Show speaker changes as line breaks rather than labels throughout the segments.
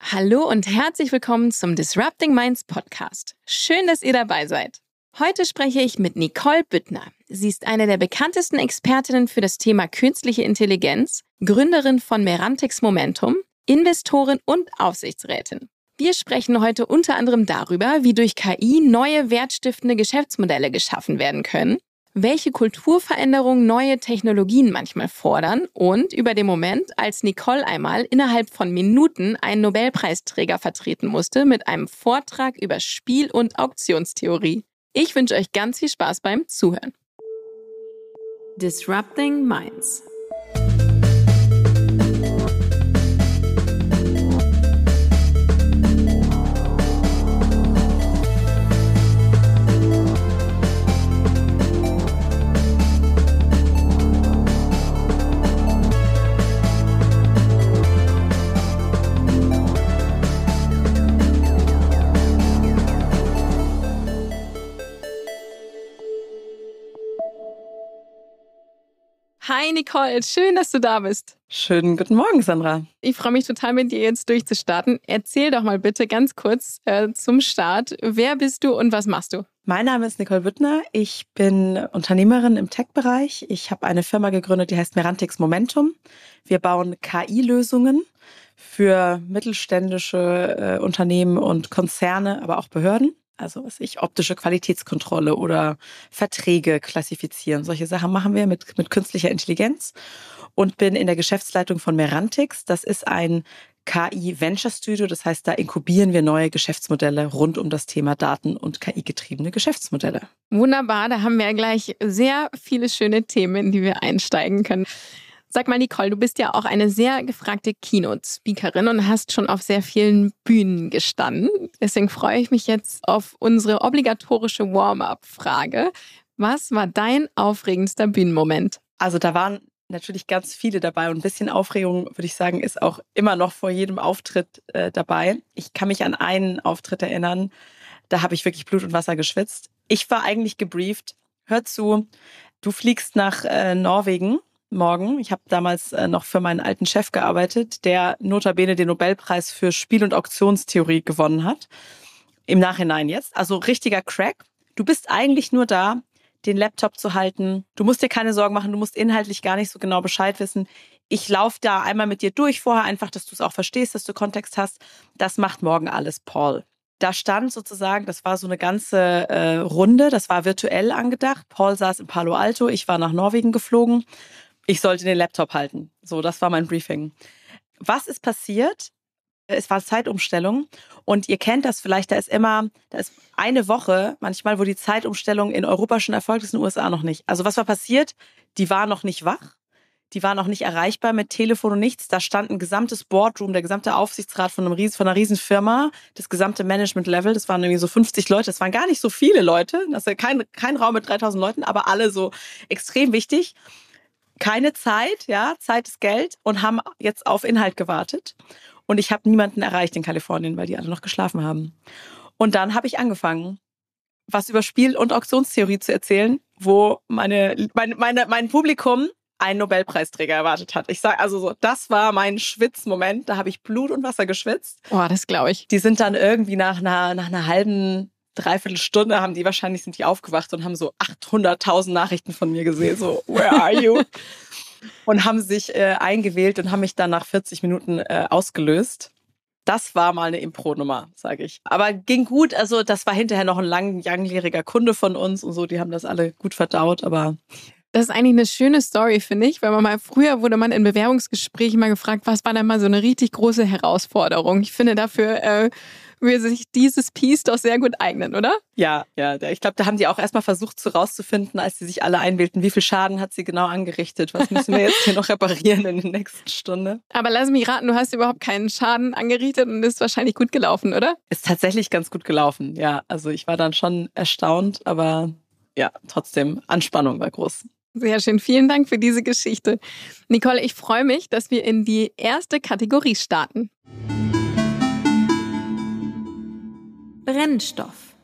Hallo und herzlich willkommen zum Disrupting Minds Podcast. Schön, dass ihr dabei seid. Heute spreche ich mit Nicole Büttner. Sie ist eine der bekanntesten Expertinnen für das Thema künstliche Intelligenz, Gründerin von Merantix Momentum, Investorin und Aufsichtsrätin. Wir sprechen heute unter anderem darüber, wie durch KI neue wertstiftende Geschäftsmodelle geschaffen werden können welche Kulturveränderungen neue Technologien manchmal fordern und über den Moment, als Nicole einmal innerhalb von Minuten einen Nobelpreisträger vertreten musste mit einem Vortrag über Spiel- und Auktionstheorie. Ich wünsche euch ganz viel Spaß beim Zuhören. Disrupting Minds Hi Nicole, schön, dass du da bist.
Schönen guten Morgen, Sandra.
Ich freue mich total, mit dir jetzt durchzustarten. Erzähl doch mal bitte ganz kurz äh, zum Start, wer bist du und was machst du?
Mein Name ist Nicole Büttner. Ich bin Unternehmerin im Tech-Bereich. Ich habe eine Firma gegründet, die heißt Merantix Momentum. Wir bauen KI-Lösungen für mittelständische äh, Unternehmen und Konzerne, aber auch Behörden also was ich, optische Qualitätskontrolle oder Verträge klassifizieren. Solche Sachen machen wir mit, mit künstlicher Intelligenz und bin in der Geschäftsleitung von Merantix. Das ist ein KI Venture Studio. Das heißt, da inkubieren wir neue Geschäftsmodelle rund um das Thema Daten und KI-getriebene Geschäftsmodelle.
Wunderbar, da haben wir gleich sehr viele schöne Themen, in die wir einsteigen können. Sag mal, Nicole, du bist ja auch eine sehr gefragte Keynote-Speakerin und hast schon auf sehr vielen Bühnen gestanden. Deswegen freue ich mich jetzt auf unsere obligatorische Warm-up-Frage. Was war dein aufregendster Bühnenmoment?
Also da waren natürlich ganz viele dabei und ein bisschen Aufregung, würde ich sagen, ist auch immer noch vor jedem Auftritt äh, dabei. Ich kann mich an einen Auftritt erinnern, da habe ich wirklich Blut und Wasser geschwitzt. Ich war eigentlich gebrieft. Hör zu, du fliegst nach äh, Norwegen morgen. Ich habe damals äh, noch für meinen alten Chef gearbeitet, der notabene den Nobelpreis für Spiel- und Auktionstheorie gewonnen hat. Im Nachhinein jetzt. Also richtiger Crack. Du bist eigentlich nur da, den Laptop zu halten. Du musst dir keine Sorgen machen, du musst inhaltlich gar nicht so genau Bescheid wissen. Ich laufe da einmal mit dir durch vorher, einfach, dass du es auch verstehst, dass du Kontext hast. Das macht morgen alles Paul. Da stand sozusagen, das war so eine ganze äh, Runde, das war virtuell angedacht. Paul saß in Palo Alto, ich war nach Norwegen geflogen ich sollte den Laptop halten. So, das war mein Briefing. Was ist passiert? Es war Zeitumstellung und ihr kennt das vielleicht, da ist immer, da ist eine Woche manchmal, wo die Zeitumstellung in Europa schon erfolgt ist, in den USA noch nicht. Also was war passiert? Die war noch nicht wach, die war noch nicht erreichbar mit Telefon und nichts. Da stand ein gesamtes Boardroom, der gesamte Aufsichtsrat von, einem Ries von einer Riesenfirma, das gesamte Management-Level, das waren irgendwie so 50 Leute, das waren gar nicht so viele Leute, das ist kein, kein Raum mit 3000 Leuten, aber alle so extrem wichtig keine Zeit, ja, Zeit ist Geld und haben jetzt auf Inhalt gewartet. Und ich habe niemanden erreicht in Kalifornien, weil die alle noch geschlafen haben. Und dann habe ich angefangen, was über Spiel- und Auktionstheorie zu erzählen, wo meine, meine, meine, mein Publikum einen Nobelpreisträger erwartet hat. Ich sage also so, das war mein Schwitzmoment. Da habe ich Blut und Wasser geschwitzt.
Oh, das glaube ich.
Die sind dann irgendwie nach einer, nach einer halben dreiviertel Stunde haben die wahrscheinlich sind die aufgewacht und haben so 800.000 Nachrichten von mir gesehen, so Where are you? und haben sich äh, eingewählt und haben mich dann nach 40 Minuten äh, ausgelöst. Das war mal eine Impro-Nummer, sage ich. Aber ging gut. Also das war hinterher noch ein langjähriger Kunde von uns und so. Die haben das alle gut verdaut. Aber
das ist eigentlich eine schöne Story, finde ich, weil man mal früher wurde man in Bewerbungsgesprächen mal gefragt, was war denn mal so eine richtig große Herausforderung. Ich finde dafür äh, würde sich dieses Piece doch sehr gut eignen, oder?
Ja, ja. Ich glaube, da haben die auch erstmal versucht so rauszufinden, als sie sich alle einwählten, wie viel Schaden hat sie genau angerichtet. Was müssen wir jetzt hier noch reparieren in der nächsten Stunde?
Aber lass mich raten, du hast überhaupt keinen Schaden angerichtet und ist wahrscheinlich gut gelaufen, oder?
Ist tatsächlich ganz gut gelaufen, ja. Also ich war dann schon erstaunt, aber ja, trotzdem, Anspannung war groß.
Sehr schön. Vielen Dank für diese Geschichte. Nicole, ich freue mich, dass wir in die erste Kategorie starten. Brennstoff.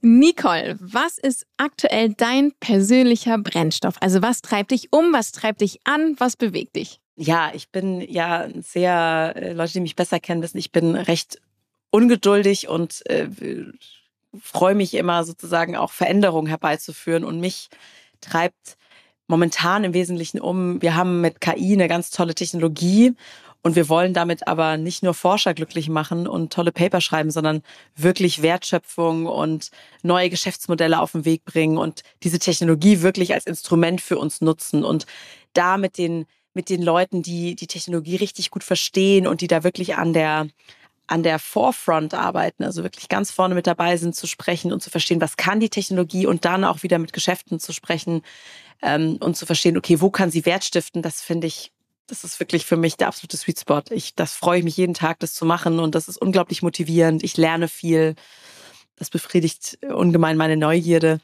Nicole, was ist aktuell dein persönlicher Brennstoff? Also was treibt dich um, was treibt dich an, was bewegt dich?
Ja, ich bin ja sehr, äh, Leute, die mich besser kennen, wissen, ich bin recht ungeduldig und äh, freue mich immer sozusagen auch Veränderungen herbeizuführen und mich treibt momentan im Wesentlichen um. Wir haben mit KI eine ganz tolle Technologie und wir wollen damit aber nicht nur Forscher glücklich machen und tolle Paper schreiben, sondern wirklich Wertschöpfung und neue Geschäftsmodelle auf den Weg bringen und diese Technologie wirklich als Instrument für uns nutzen und da mit den mit den Leuten, die die Technologie richtig gut verstehen und die da wirklich an der an der Forefront arbeiten, also wirklich ganz vorne mit dabei sind, zu sprechen und zu verstehen, was kann die Technologie und dann auch wieder mit Geschäften zu sprechen ähm, und zu verstehen, okay, wo kann sie Wert stiften, das finde ich, das ist wirklich für mich der absolute Sweet Spot. Ich, das freue ich mich jeden Tag, das zu machen und das ist unglaublich motivierend. Ich lerne viel. Das befriedigt ungemein meine Neugierde.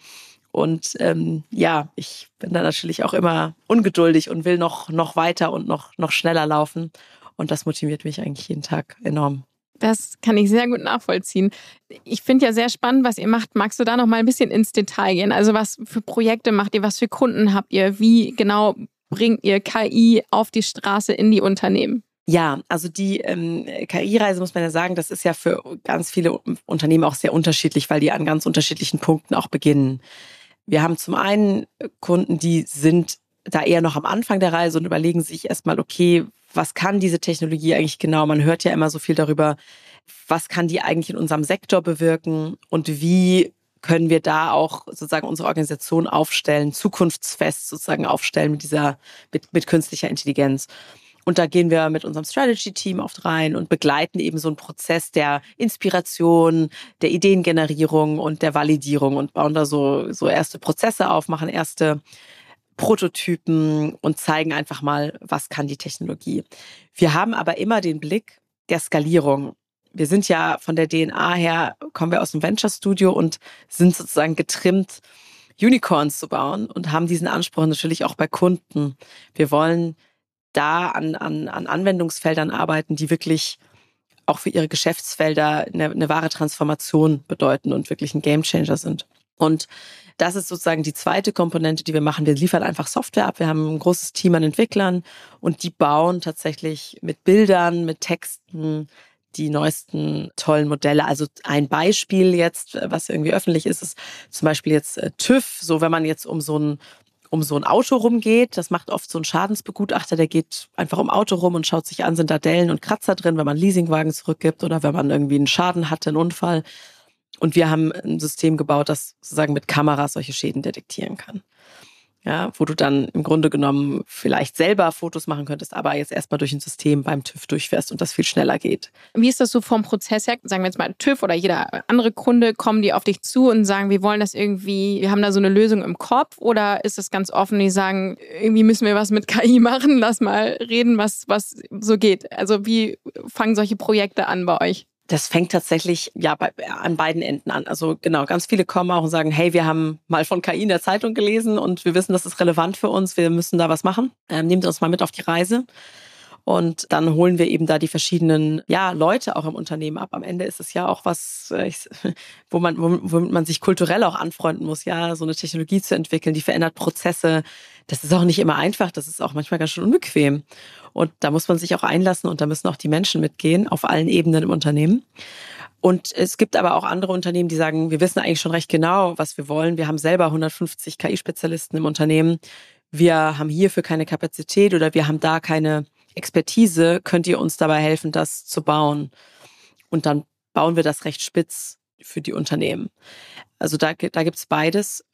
Und ähm, ja, ich bin da natürlich auch immer ungeduldig und will noch, noch weiter und noch, noch schneller laufen. Und das motiviert mich eigentlich jeden Tag enorm.
Das kann ich sehr gut nachvollziehen. Ich finde ja sehr spannend, was ihr macht. Magst du da noch mal ein bisschen ins Detail gehen? Also was für Projekte macht ihr? Was für Kunden habt ihr? Wie genau bringt ihr KI auf die Straße in die Unternehmen?
Ja, also die ähm, KI-Reise muss man ja sagen, das ist ja für ganz viele Unternehmen auch sehr unterschiedlich, weil die an ganz unterschiedlichen Punkten auch beginnen. Wir haben zum einen Kunden, die sind da eher noch am Anfang der Reise und überlegen sich erstmal, okay, was kann diese Technologie eigentlich genau? Man hört ja immer so viel darüber, was kann die eigentlich in unserem Sektor bewirken und wie können wir da auch sozusagen unsere Organisation aufstellen, zukunftsfest sozusagen aufstellen mit dieser, mit, mit künstlicher Intelligenz. Und da gehen wir mit unserem Strategy-Team oft rein und begleiten eben so einen Prozess der Inspiration, der Ideengenerierung und der Validierung und bauen da so, so erste Prozesse auf, machen erste Prototypen und zeigen einfach mal, was kann die Technologie. Wir haben aber immer den Blick der Skalierung. Wir sind ja von der DNA her, kommen wir aus dem Venture Studio und sind sozusagen getrimmt, Unicorns zu bauen und haben diesen Anspruch natürlich auch bei Kunden. Wir wollen da an, an, an Anwendungsfeldern arbeiten, die wirklich auch für ihre Geschäftsfelder eine, eine wahre Transformation bedeuten und wirklich ein Gamechanger sind. Und das ist sozusagen die zweite Komponente, die wir machen. Wir liefern einfach Software ab. Wir haben ein großes Team an Entwicklern und die bauen tatsächlich mit Bildern, mit Texten die neuesten tollen Modelle. Also ein Beispiel jetzt, was irgendwie öffentlich ist, ist zum Beispiel jetzt äh, TÜV. So, wenn man jetzt um so ein um so ein Auto rumgeht. Das macht oft so ein Schadensbegutachter, der geht einfach um Auto rum und schaut sich an, sind da Dellen und Kratzer drin, wenn man Leasingwagen zurückgibt oder wenn man irgendwie einen Schaden hatte, einen Unfall. Und wir haben ein System gebaut, das sozusagen mit Kameras solche Schäden detektieren kann. Ja, wo du dann im Grunde genommen vielleicht selber Fotos machen könntest, aber jetzt erstmal durch ein System beim TÜV durchfährst und das viel schneller geht.
Wie ist das so vom Prozess her? Sagen wir jetzt mal TÜV oder jeder andere Kunde, kommen die auf dich zu und sagen, wir wollen das irgendwie, wir haben da so eine Lösung im Kopf oder ist das ganz offen, die sagen, irgendwie müssen wir was mit KI machen, lass mal reden, was, was so geht. Also wie fangen solche Projekte an bei euch?
Das fängt tatsächlich ja bei, an beiden Enden an. Also genau, ganz viele kommen auch und sagen, hey, wir haben mal von KI in der Zeitung gelesen und wir wissen, das ist relevant für uns, wir müssen da was machen. Ähm, nehmt uns mal mit auf die Reise. Und dann holen wir eben da die verschiedenen ja, Leute auch im Unternehmen ab. Am Ende ist es ja auch was, äh, wo man, womit man sich kulturell auch anfreunden muss, ja, so eine Technologie zu entwickeln, die verändert Prozesse. Das ist auch nicht immer einfach, das ist auch manchmal ganz schön unbequem. Und da muss man sich auch einlassen und da müssen auch die Menschen mitgehen auf allen Ebenen im Unternehmen. Und es gibt aber auch andere Unternehmen, die sagen, wir wissen eigentlich schon recht genau, was wir wollen. Wir haben selber 150 KI-Spezialisten im Unternehmen. Wir haben hierfür keine Kapazität oder wir haben da keine Expertise, könnt ihr uns dabei helfen, das zu bauen? Und dann bauen wir das recht spitz für die Unternehmen. Also da, da gibt es beides.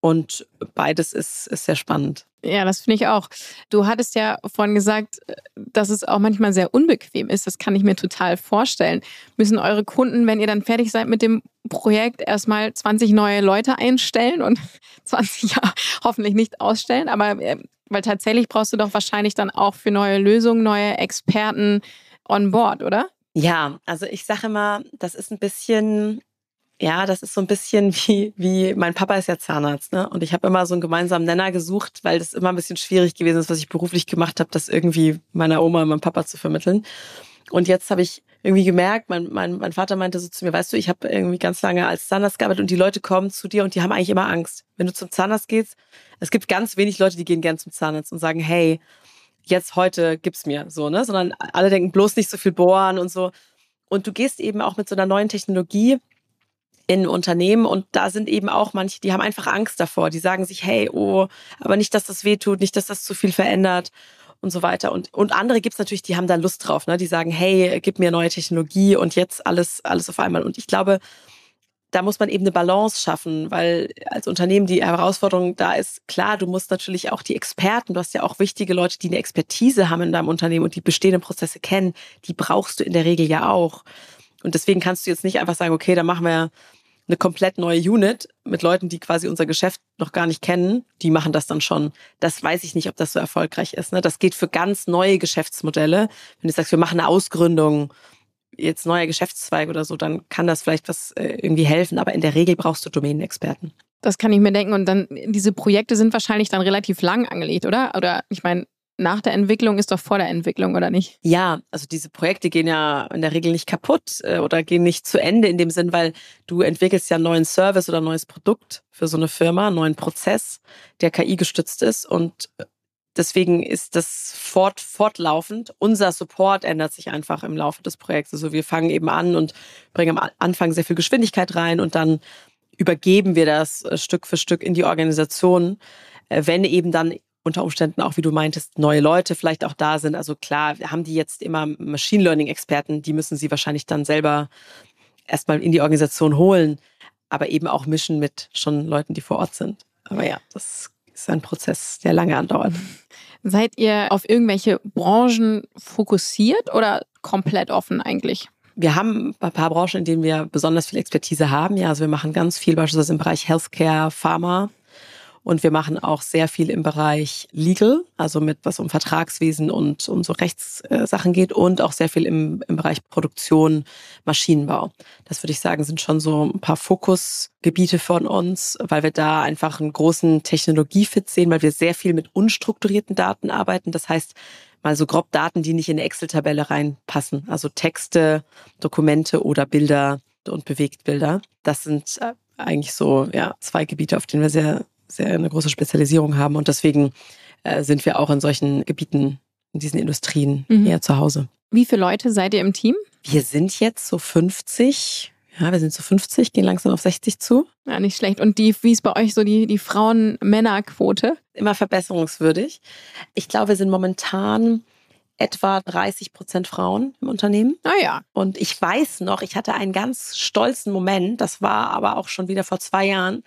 Und beides ist, ist sehr spannend.
Ja, das finde ich auch. Du hattest ja vorhin gesagt, dass es auch manchmal sehr unbequem ist. Das kann ich mir total vorstellen. Müssen eure Kunden, wenn ihr dann fertig seid mit dem Projekt, erstmal 20 neue Leute einstellen und 20 ja hoffentlich nicht ausstellen. Aber äh, weil tatsächlich brauchst du doch wahrscheinlich dann auch für neue Lösungen neue Experten on board, oder?
Ja, also ich sage immer, das ist ein bisschen ja, das ist so ein bisschen wie, wie mein Papa ist ja Zahnarzt, ne? Und ich habe immer so einen gemeinsamen Nenner gesucht, weil das immer ein bisschen schwierig gewesen ist, was ich beruflich gemacht habe, das irgendwie meiner Oma und meinem Papa zu vermitteln. Und jetzt habe ich irgendwie gemerkt, mein, mein, mein Vater meinte so zu mir, weißt du, ich habe irgendwie ganz lange als Zahnarzt gearbeitet und die Leute kommen zu dir und die haben eigentlich immer Angst. Wenn du zum Zahnarzt gehst, es gibt ganz wenig Leute, die gehen gern zum Zahnarzt und sagen, hey, jetzt heute gib's mir so, ne? Sondern alle denken bloß nicht so viel bohren und so. Und du gehst eben auch mit so einer neuen Technologie in Unternehmen und da sind eben auch manche, die haben einfach Angst davor. Die sagen sich, hey, oh, aber nicht, dass das wehtut, nicht, dass das zu viel verändert und so weiter. Und, und andere gibt's natürlich, die haben da Lust drauf, ne? Die sagen, hey, gib mir neue Technologie und jetzt alles, alles auf einmal. Und ich glaube, da muss man eben eine Balance schaffen, weil als Unternehmen die Herausforderung da ist, klar, du musst natürlich auch die Experten, du hast ja auch wichtige Leute, die eine Expertise haben in deinem Unternehmen und die bestehenden Prozesse kennen, die brauchst du in der Regel ja auch. Und deswegen kannst du jetzt nicht einfach sagen, okay, dann machen wir eine komplett neue Unit mit Leuten, die quasi unser Geschäft noch gar nicht kennen. Die machen das dann schon. Das weiß ich nicht, ob das so erfolgreich ist. Ne? Das geht für ganz neue Geschäftsmodelle. Wenn du sagst, wir machen eine Ausgründung, jetzt neuer Geschäftszweig oder so, dann kann das vielleicht was äh, irgendwie helfen. Aber in der Regel brauchst du Domänenexperten.
Das kann ich mir denken. Und dann, diese Projekte sind wahrscheinlich dann relativ lang angelegt, oder? Oder ich meine, nach der Entwicklung ist doch vor der Entwicklung, oder nicht?
Ja, also diese Projekte gehen ja in der Regel nicht kaputt äh, oder gehen nicht zu Ende in dem Sinn, weil du entwickelst ja einen neuen Service oder ein neues Produkt für so eine Firma, einen neuen Prozess, der KI gestützt ist und deswegen ist das fort, fortlaufend. Unser Support ändert sich einfach im Laufe des Projekts. Also wir fangen eben an und bringen am Anfang sehr viel Geschwindigkeit rein und dann übergeben wir das äh, Stück für Stück in die Organisation, äh, wenn eben dann unter Umständen auch, wie du meintest, neue Leute vielleicht auch da sind. Also klar, haben die jetzt immer Machine Learning Experten, die müssen sie wahrscheinlich dann selber erstmal in die Organisation holen, aber eben auch mischen mit schon Leuten, die vor Ort sind. Aber ja, das ist ein Prozess, der lange andauert.
Seid ihr auf irgendwelche Branchen fokussiert oder komplett offen eigentlich?
Wir haben ein paar Branchen, in denen wir besonders viel Expertise haben. Ja, also wir machen ganz viel beispielsweise im Bereich Healthcare, Pharma, und wir machen auch sehr viel im Bereich Legal, also mit was um Vertragswesen und um so Rechtssachen geht und auch sehr viel im, im Bereich Produktion, Maschinenbau. Das würde ich sagen, sind schon so ein paar Fokusgebiete von uns, weil wir da einfach einen großen Technologiefit sehen, weil wir sehr viel mit unstrukturierten Daten arbeiten. Das heißt, mal so grob Daten, die nicht in eine Excel-Tabelle reinpassen. Also Texte, Dokumente oder Bilder und Bewegtbilder. Das sind äh, eigentlich so ja, zwei Gebiete, auf denen wir sehr sehr eine große Spezialisierung haben und deswegen äh, sind wir auch in solchen Gebieten, in diesen Industrien mhm. eher zu Hause.
Wie viele Leute seid ihr im Team?
Wir sind jetzt so 50. Ja, wir sind so 50, gehen langsam auf 60 zu.
Ja, nicht schlecht. Und die, wie ist bei euch so die, die Frauen-Männer-Quote?
Immer verbesserungswürdig. Ich glaube, wir sind momentan etwa 30 Prozent Frauen im Unternehmen.
Ah ja.
Und ich weiß noch, ich hatte einen ganz stolzen Moment, das war aber auch schon wieder vor zwei Jahren.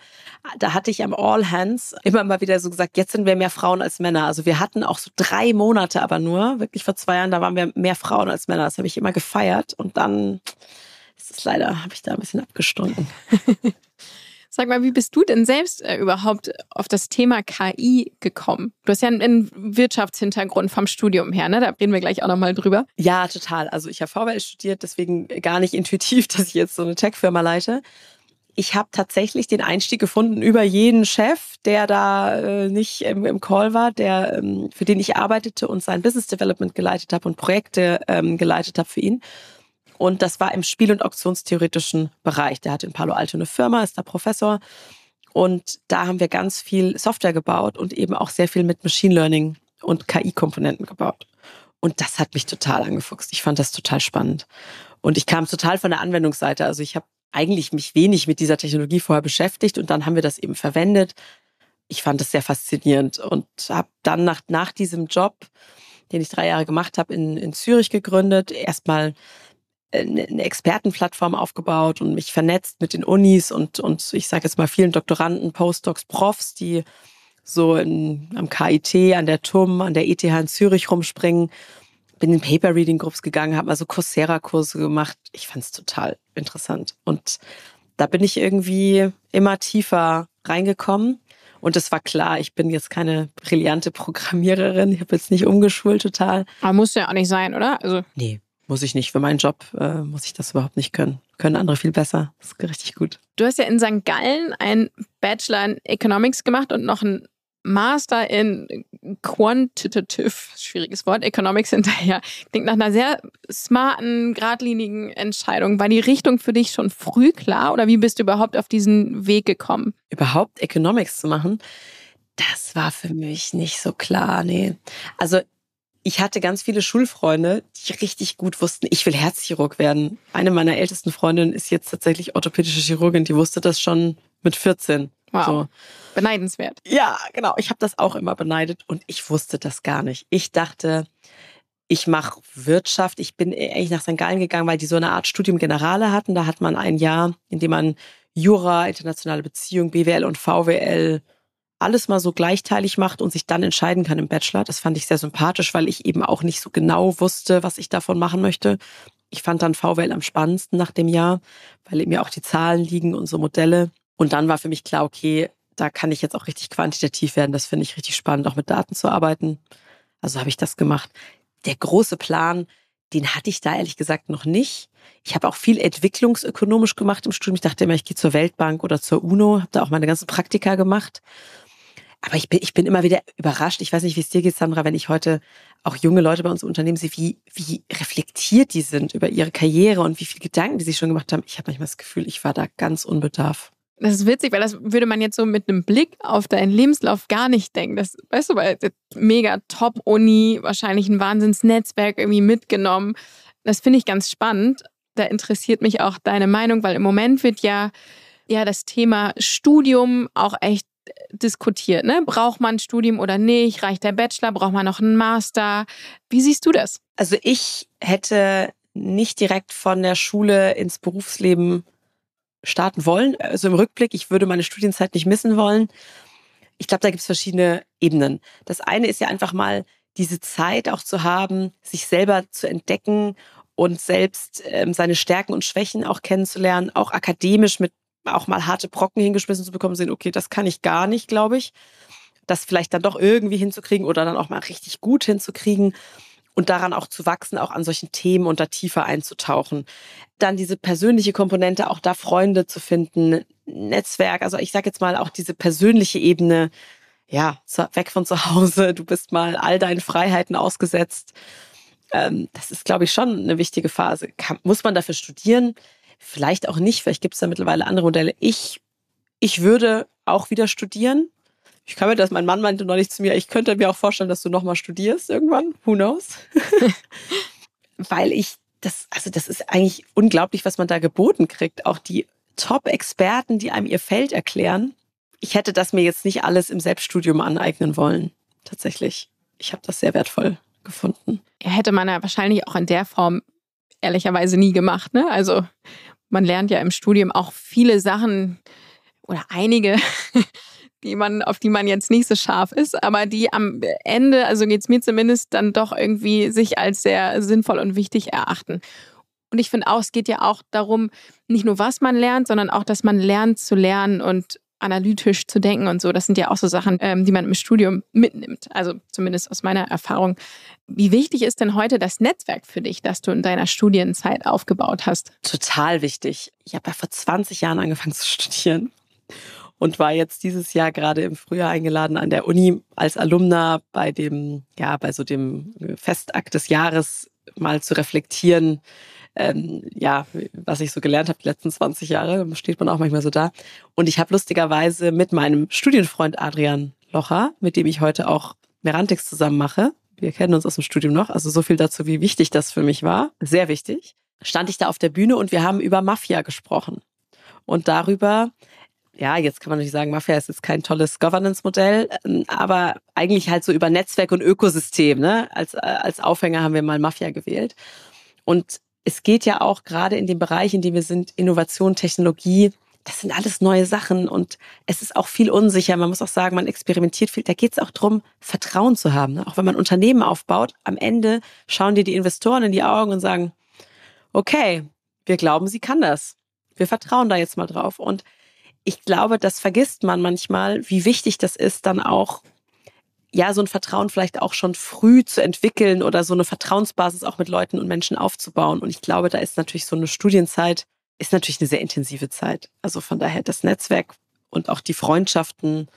Da hatte ich am All Hands immer mal wieder so gesagt, jetzt sind wir mehr Frauen als Männer. Also wir hatten auch so drei Monate aber nur, wirklich vor zwei Jahren, da waren wir mehr Frauen als Männer. Das habe ich immer gefeiert. Und dann ist es leider, habe ich da ein bisschen abgestunken.
Sag mal, wie bist du denn selbst äh, überhaupt auf das Thema KI gekommen? Du hast ja einen, Wirtschaftshintergrund vom Studium her, ne? Da reden wir gleich auch nochmal drüber.
Ja, total. Also ich habe VWL studiert, deswegen gar nicht intuitiv, dass ich jetzt so eine Tech-Firma leite. Ich habe tatsächlich den Einstieg gefunden über jeden Chef, der da äh, nicht im, im, Call war, der ähm, für den ich arbeitete und sein Business Development geleitet habe und Projekte ähm, geleitet habe für ihn. Und das war im Spiel- und Auktionstheoretischen Bereich. Der hat in Palo Alto eine Firma, ist da Professor. Und da haben wir ganz viel Software gebaut und eben auch sehr viel mit Machine Learning und KI-Komponenten gebaut. Und das hat mich total angefuchst. Ich fand das total spannend. Und ich kam total von der Anwendungsseite. Also ich habe eigentlich mich wenig mit dieser Technologie vorher beschäftigt und dann haben wir das eben verwendet. Ich fand das sehr faszinierend und habe dann nach, nach diesem Job, den ich drei Jahre gemacht habe, in, in Zürich gegründet. Erstmal eine Expertenplattform aufgebaut und mich vernetzt mit den Unis und, und ich sage jetzt mal vielen Doktoranden, Postdocs, Profs, die so in, am KIT, an der TUM, an der ETH in Zürich rumspringen. Bin in Paper Reading Groups gegangen, habe also Coursera-Kurse gemacht. Ich fand es total interessant. Und da bin ich irgendwie immer tiefer reingekommen. Und es war klar, ich bin jetzt keine brillante Programmiererin. Ich habe jetzt nicht umgeschult total.
Aber muss ja auch nicht sein, oder?
Also nee, muss ich nicht. Für meinen Job äh, muss ich das überhaupt nicht können. Können andere viel besser. Das ist richtig gut.
Du hast ja in St. Gallen einen Bachelor in Economics gemacht und noch einen Master in Quantitative, schwieriges Wort, Economics hinterher. Klingt nach einer sehr smarten, geradlinigen Entscheidung. War die Richtung für dich schon früh klar oder wie bist du überhaupt auf diesen Weg gekommen?
Überhaupt Economics zu machen, das war für mich nicht so klar, nee. Also ich hatte ganz viele Schulfreunde, die richtig gut wussten, ich will Herzchirurg werden. Eine meiner ältesten Freundinnen ist jetzt tatsächlich orthopädische Chirurgin, die wusste das schon mit 14.
Wow. So. Beneidenswert.
Ja, genau. Ich habe das auch immer beneidet und ich wusste das gar nicht. Ich dachte, ich mache Wirtschaft. Ich bin eigentlich nach St. Gallen gegangen, weil die so eine Art Studium Generale hatten. Da hat man ein Jahr, in dem man Jura, internationale Beziehung, BWL und VWL alles mal so gleichteilig macht und sich dann entscheiden kann im Bachelor. Das fand ich sehr sympathisch, weil ich eben auch nicht so genau wusste, was ich davon machen möchte. Ich fand dann VWL am spannendsten nach dem Jahr, weil mir auch die Zahlen liegen und so Modelle. Und dann war für mich klar, okay, da kann ich jetzt auch richtig quantitativ werden. Das finde ich richtig spannend, auch mit Daten zu arbeiten. Also habe ich das gemacht. Der große Plan, den hatte ich da ehrlich gesagt noch nicht. Ich habe auch viel entwicklungsökonomisch gemacht im Studium. Ich dachte immer, ich gehe zur Weltbank oder zur UNO, habe da auch meine ganzen Praktika gemacht. Aber ich bin, ich bin immer wieder überrascht. Ich weiß nicht, wie es dir geht, Sandra, wenn ich heute auch junge Leute bei uns im Unternehmen sehe, wie, wie reflektiert die sind über ihre Karriere und wie viele Gedanken die sich schon gemacht haben. Ich habe manchmal das Gefühl, ich war da ganz unbedarf.
Das ist witzig, weil das würde man jetzt so mit einem Blick auf deinen Lebenslauf gar nicht denken. Das, weißt du, weil mega Top-Uni, wahrscheinlich ein Wahnsinnsnetzwerk irgendwie mitgenommen. Das finde ich ganz spannend. Da interessiert mich auch deine Meinung, weil im Moment wird ja, ja das Thema Studium auch echt diskutiert. Ne? Braucht man ein Studium oder nicht? Reicht der Bachelor? Braucht man noch einen Master? Wie siehst du das?
Also ich hätte nicht direkt von der Schule ins Berufsleben starten wollen. Also im Rückblick, ich würde meine Studienzeit nicht missen wollen. Ich glaube, da gibt es verschiedene Ebenen. Das eine ist ja einfach mal diese Zeit auch zu haben, sich selber zu entdecken und selbst ähm, seine Stärken und Schwächen auch kennenzulernen, auch akademisch mit auch mal harte Brocken hingeschmissen zu bekommen, sehen, okay, das kann ich gar nicht, glaube ich. Das vielleicht dann doch irgendwie hinzukriegen oder dann auch mal richtig gut hinzukriegen und daran auch zu wachsen, auch an solchen Themen und da tiefer einzutauchen. Dann diese persönliche Komponente, auch da Freunde zu finden, Netzwerk, also ich sage jetzt mal auch diese persönliche Ebene, ja, weg von zu Hause, du bist mal all deinen Freiheiten ausgesetzt. Ähm, das ist, glaube ich, schon eine wichtige Phase. Muss man dafür studieren? Vielleicht auch nicht, vielleicht gibt es da mittlerweile andere Modelle. Ich, ich würde auch wieder studieren. Ich kann mir das, mein Mann meinte neulich zu mir, ich könnte mir auch vorstellen, dass du nochmal studierst irgendwann. Who knows? Weil ich das, also das ist eigentlich unglaublich, was man da geboten kriegt. Auch die Top-Experten, die einem ihr Feld erklären. Ich hätte das mir jetzt nicht alles im Selbststudium aneignen wollen. Tatsächlich. Ich habe das sehr wertvoll gefunden.
Hätte man ja wahrscheinlich auch in der Form ehrlicherweise nie gemacht. Ne? Also man lernt ja im Studium auch viele Sachen oder einige, die man, auf die man jetzt nicht so scharf ist, aber die am Ende, also geht es mir zumindest, dann doch irgendwie sich als sehr sinnvoll und wichtig erachten. Und ich finde auch, es geht ja auch darum, nicht nur was man lernt, sondern auch, dass man lernt zu lernen und analytisch zu denken und so. Das sind ja auch so Sachen, ähm, die man im Studium mitnimmt. Also zumindest aus meiner Erfahrung. Wie wichtig ist denn heute das Netzwerk für dich, das du in deiner Studienzeit aufgebaut hast?
Total wichtig. Ich habe ja vor 20 Jahren angefangen zu studieren und war jetzt dieses Jahr gerade im Frühjahr eingeladen an der Uni als Alumna bei dem, ja, bei so dem Festakt des Jahres mal zu reflektieren, ähm, ja, was ich so gelernt habe die letzten 20 Jahre, steht man auch manchmal so da. Und ich habe lustigerweise mit meinem Studienfreund Adrian Locher, mit dem ich heute auch Merantix zusammen mache, wir kennen uns aus dem Studium noch, also so viel dazu, wie wichtig das für mich war, sehr wichtig, stand ich da auf der Bühne und wir haben über Mafia gesprochen. Und darüber, ja, jetzt kann man natürlich sagen, Mafia ist jetzt kein tolles Governance-Modell, ähm, aber eigentlich halt so über Netzwerk und Ökosystem. Ne? Als, äh, als Aufhänger haben wir mal Mafia gewählt. Und es geht ja auch gerade in dem Bereich, in dem wir sind, Innovation, Technologie, das sind alles neue Sachen und es ist auch viel unsicher. Man muss auch sagen, man experimentiert viel. Da geht es auch darum, Vertrauen zu haben. Ne? Auch wenn man Unternehmen aufbaut, am Ende schauen dir die Investoren in die Augen und sagen, okay, wir glauben, sie kann das. Wir vertrauen da jetzt mal drauf. Und ich glaube, das vergisst man manchmal, wie wichtig das ist, dann auch ja, so ein Vertrauen vielleicht auch schon früh zu entwickeln oder so eine Vertrauensbasis auch mit Leuten und Menschen aufzubauen. Und ich glaube, da ist natürlich so eine Studienzeit, ist natürlich eine sehr intensive Zeit. Also von daher das Netzwerk und auch die Freundschaften.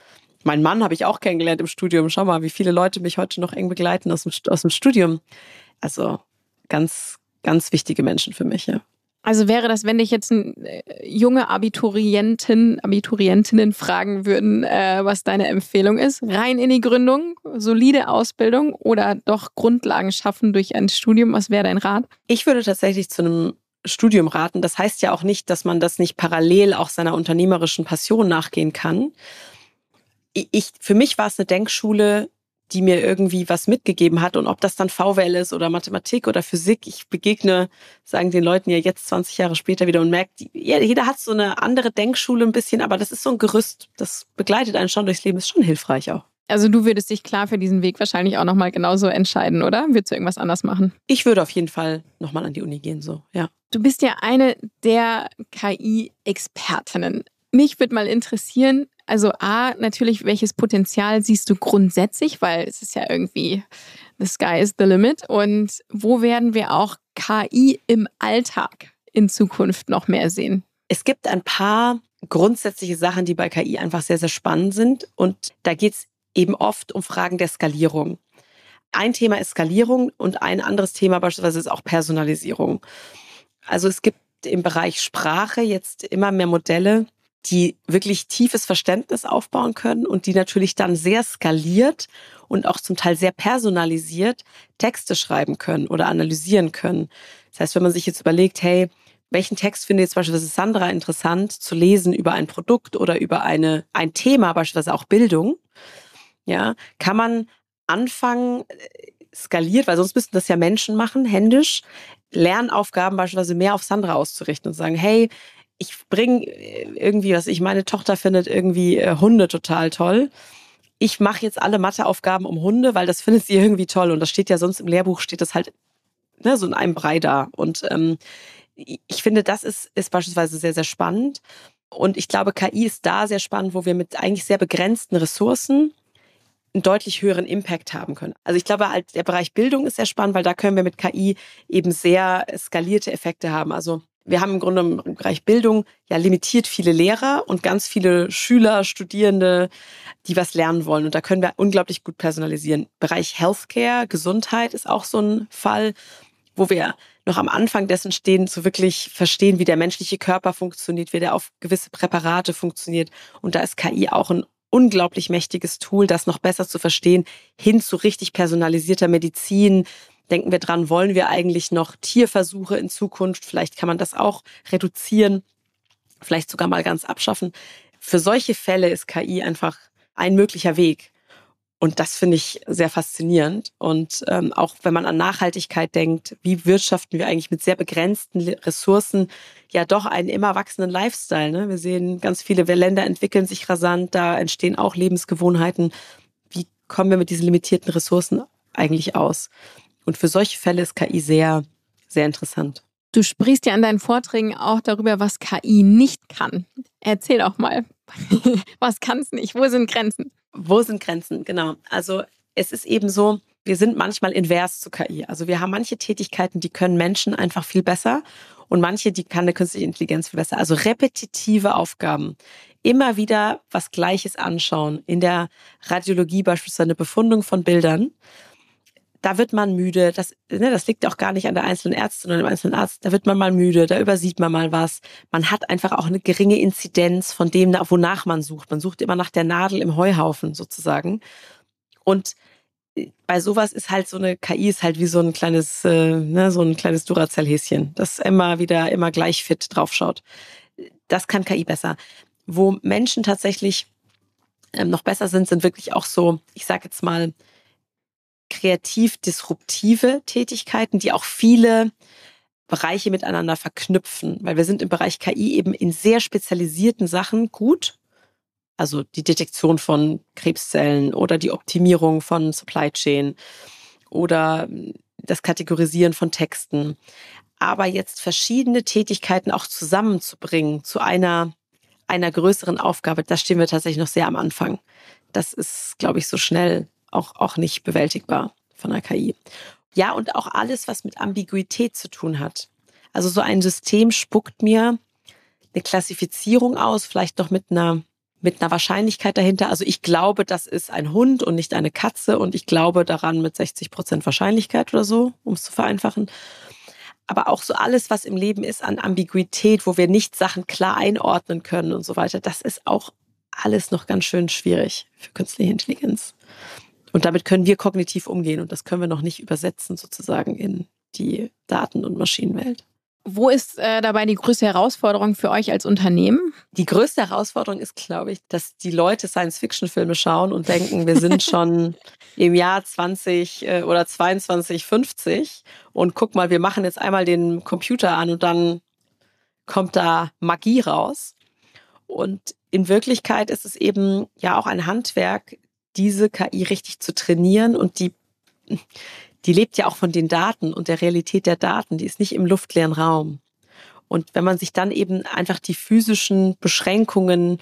Mein Mann habe ich auch kennengelernt im Studium. Schau mal, wie viele Leute mich heute noch eng begleiten aus dem, aus dem Studium. Also ganz, ganz wichtige Menschen für mich, ja.
Also wäre das, wenn dich jetzt äh, junge Abiturienten, Abiturientinnen fragen würden, äh, was deine Empfehlung ist, rein in die Gründung, solide Ausbildung oder doch Grundlagen schaffen durch ein Studium, was wäre dein Rat?
Ich würde tatsächlich zu einem Studium raten. Das heißt ja auch nicht, dass man das nicht parallel auch seiner unternehmerischen Passion nachgehen kann. Ich, für mich war es eine Denkschule, die mir irgendwie was mitgegeben hat. Und ob das dann VWL ist oder Mathematik oder Physik, ich begegne, sagen den Leuten ja jetzt 20 Jahre später wieder und merkt, jeder hat so eine andere Denkschule ein bisschen, aber das ist so ein Gerüst, das begleitet einen schon durchs Leben, ist schon hilfreich auch.
Also du würdest dich klar für diesen Weg wahrscheinlich auch nochmal genauso entscheiden, oder? Würdest du irgendwas anders machen?
Ich würde auf jeden Fall nochmal an die Uni gehen, so, ja.
Du bist ja eine der KI-Expertinnen. Mich würde mal interessieren, also A, natürlich, welches Potenzial siehst du grundsätzlich, weil es ist ja irgendwie, the sky is the limit. Und wo werden wir auch KI im Alltag in Zukunft noch mehr sehen?
Es gibt ein paar grundsätzliche Sachen, die bei KI einfach sehr, sehr spannend sind. Und da geht es eben oft um Fragen der Skalierung. Ein Thema ist Skalierung und ein anderes Thema beispielsweise ist auch Personalisierung. Also es gibt im Bereich Sprache jetzt immer mehr Modelle, die wirklich tiefes Verständnis aufbauen können und die natürlich dann sehr skaliert und auch zum Teil sehr personalisiert Texte schreiben können oder analysieren können. Das heißt, wenn man sich jetzt überlegt, hey, welchen Text findet jetzt beispielsweise Sandra interessant zu lesen über ein Produkt oder über eine, ein Thema, beispielsweise auch Bildung, ja, kann man anfangen, äh, skaliert, weil sonst müssten das ja Menschen machen, händisch, Lernaufgaben beispielsweise mehr auf Sandra auszurichten und sagen, hey, ich bringe äh, irgendwie was, ich meine Tochter findet irgendwie äh, Hunde total toll. Ich mache jetzt alle Matheaufgaben um Hunde, weil das findet sie irgendwie toll. Und das steht ja sonst im Lehrbuch, steht das halt ne, so in einem Brei da. Und ähm, ich finde, das ist, ist beispielsweise sehr, sehr spannend. Und ich glaube, KI ist da sehr spannend, wo wir mit eigentlich sehr begrenzten Ressourcen einen deutlich höheren Impact haben können. Also ich glaube, halt der Bereich Bildung ist sehr spannend, weil da können wir mit KI eben sehr skalierte Effekte haben. Also wir haben im Grunde im Bereich Bildung ja limitiert viele Lehrer und ganz viele Schüler, Studierende, die was lernen wollen. Und da können wir unglaublich gut personalisieren. Bereich Healthcare, Gesundheit ist auch so ein Fall, wo wir noch am Anfang dessen stehen, zu wirklich verstehen, wie der menschliche Körper funktioniert, wie der auf gewisse Präparate funktioniert. Und da ist KI auch ein unglaublich mächtiges Tool, das noch besser zu verstehen, hin zu richtig personalisierter Medizin, Denken wir dran, wollen wir eigentlich noch Tierversuche in Zukunft? Vielleicht kann man das auch reduzieren, vielleicht sogar mal ganz abschaffen. Für solche Fälle ist KI einfach ein möglicher Weg. Und das finde ich sehr faszinierend. Und ähm, auch wenn man an Nachhaltigkeit denkt, wie wirtschaften wir eigentlich mit sehr begrenzten Ressourcen ja doch einen immer wachsenden Lifestyle. Ne? Wir sehen, ganz viele Länder entwickeln sich rasant, da entstehen auch Lebensgewohnheiten. Wie kommen wir mit diesen limitierten Ressourcen eigentlich aus? Und für solche Fälle ist KI sehr, sehr interessant.
Du sprichst ja an deinen Vorträgen auch darüber, was KI nicht kann. Erzähl auch mal, was kann es nicht? Wo sind Grenzen?
Wo sind Grenzen? Genau. Also es ist eben so, wir sind manchmal invers zu KI. Also wir haben manche Tätigkeiten, die können Menschen einfach viel besser und manche, die kann eine künstliche Intelligenz viel besser. Also repetitive Aufgaben. Immer wieder was Gleiches anschauen. In der Radiologie beispielsweise eine Befundung von Bildern da wird man müde. Das, ne, das liegt auch gar nicht an der einzelnen Ärztin oder dem einzelnen Arzt. Da wird man mal müde, da übersieht man mal was. Man hat einfach auch eine geringe Inzidenz von dem, wonach man sucht. Man sucht immer nach der Nadel im Heuhaufen sozusagen. Und äh, bei sowas ist halt so eine KI ist halt wie so ein kleines, äh, ne, so ein kleines Duracell-Häschen, das immer wieder immer gleich fit draufschaut. Das kann KI besser. Wo Menschen tatsächlich ähm, noch besser sind, sind wirklich auch so, ich sage jetzt mal, kreativ disruptive Tätigkeiten, die auch viele Bereiche miteinander verknüpfen, weil wir sind im Bereich KI eben in sehr spezialisierten Sachen gut. Also die Detektion von Krebszellen oder die Optimierung von Supply Chain oder das Kategorisieren von Texten. Aber jetzt verschiedene Tätigkeiten auch zusammenzubringen zu einer, einer größeren Aufgabe, da stehen wir tatsächlich noch sehr am Anfang. Das ist, glaube ich, so schnell auch, auch nicht bewältigbar von der KI. Ja, und auch alles, was mit Ambiguität zu tun hat. Also so ein System spuckt mir eine Klassifizierung aus, vielleicht noch mit einer mit einer Wahrscheinlichkeit dahinter. Also ich glaube, das ist ein Hund und nicht eine Katze und ich glaube daran mit 60 Prozent Wahrscheinlichkeit oder so, um es zu vereinfachen. aber auch so alles, was im Leben ist an Ambiguität, wo wir nicht Sachen klar einordnen können und so weiter, das ist auch alles noch ganz schön schwierig für künstliche Intelligenz. Und damit können wir kognitiv umgehen und das können wir noch nicht übersetzen sozusagen in die Daten- und Maschinenwelt.
Wo ist äh, dabei die größte Herausforderung für euch als Unternehmen?
Die größte Herausforderung ist, glaube ich, dass die Leute Science-Fiction-Filme schauen und denken, wir sind schon im Jahr 20 äh, oder 22, 50 und guck mal, wir machen jetzt einmal den Computer an und dann kommt da Magie raus. Und in Wirklichkeit ist es eben ja auch ein Handwerk, diese KI richtig zu trainieren und die die lebt ja auch von den Daten und der Realität der Daten. Die ist nicht im luftleeren Raum. Und wenn man sich dann eben einfach die physischen Beschränkungen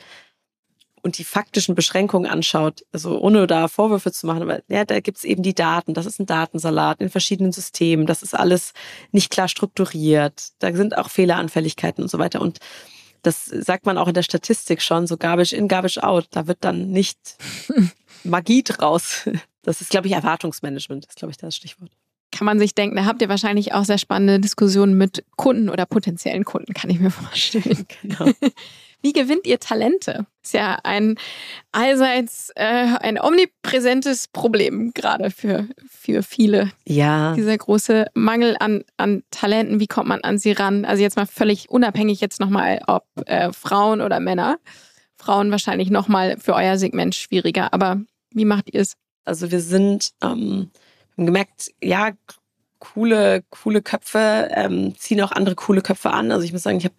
und die faktischen Beschränkungen anschaut, also ohne da Vorwürfe zu machen, aber ja, da gibt's eben die Daten, das ist ein Datensalat in verschiedenen Systemen, das ist alles nicht klar strukturiert, da sind auch Fehleranfälligkeiten und so weiter. Und das sagt man auch in der Statistik schon, so garbage in, garbage out. Da wird dann nicht Magie draus. Das ist, glaube ich, Erwartungsmanagement, ist, glaube ich, das Stichwort.
Kann man sich denken, da habt ihr wahrscheinlich auch sehr spannende Diskussionen mit Kunden oder potenziellen Kunden, kann ich mir vorstellen. Genau. Wie gewinnt ihr Talente? Ist ja ein allseits äh, ein omnipräsentes Problem gerade für, für viele.
Ja.
Dieser große Mangel an, an Talenten, wie kommt man an sie ran? Also jetzt mal völlig unabhängig jetzt nochmal, ob äh, Frauen oder Männer. Frauen wahrscheinlich nochmal für euer Segment schwieriger, aber wie macht ihr es?
Also wir sind ähm, haben gemerkt, ja, coole, coole Köpfe ähm, ziehen auch andere coole Köpfe an. Also ich muss sagen, ich habe,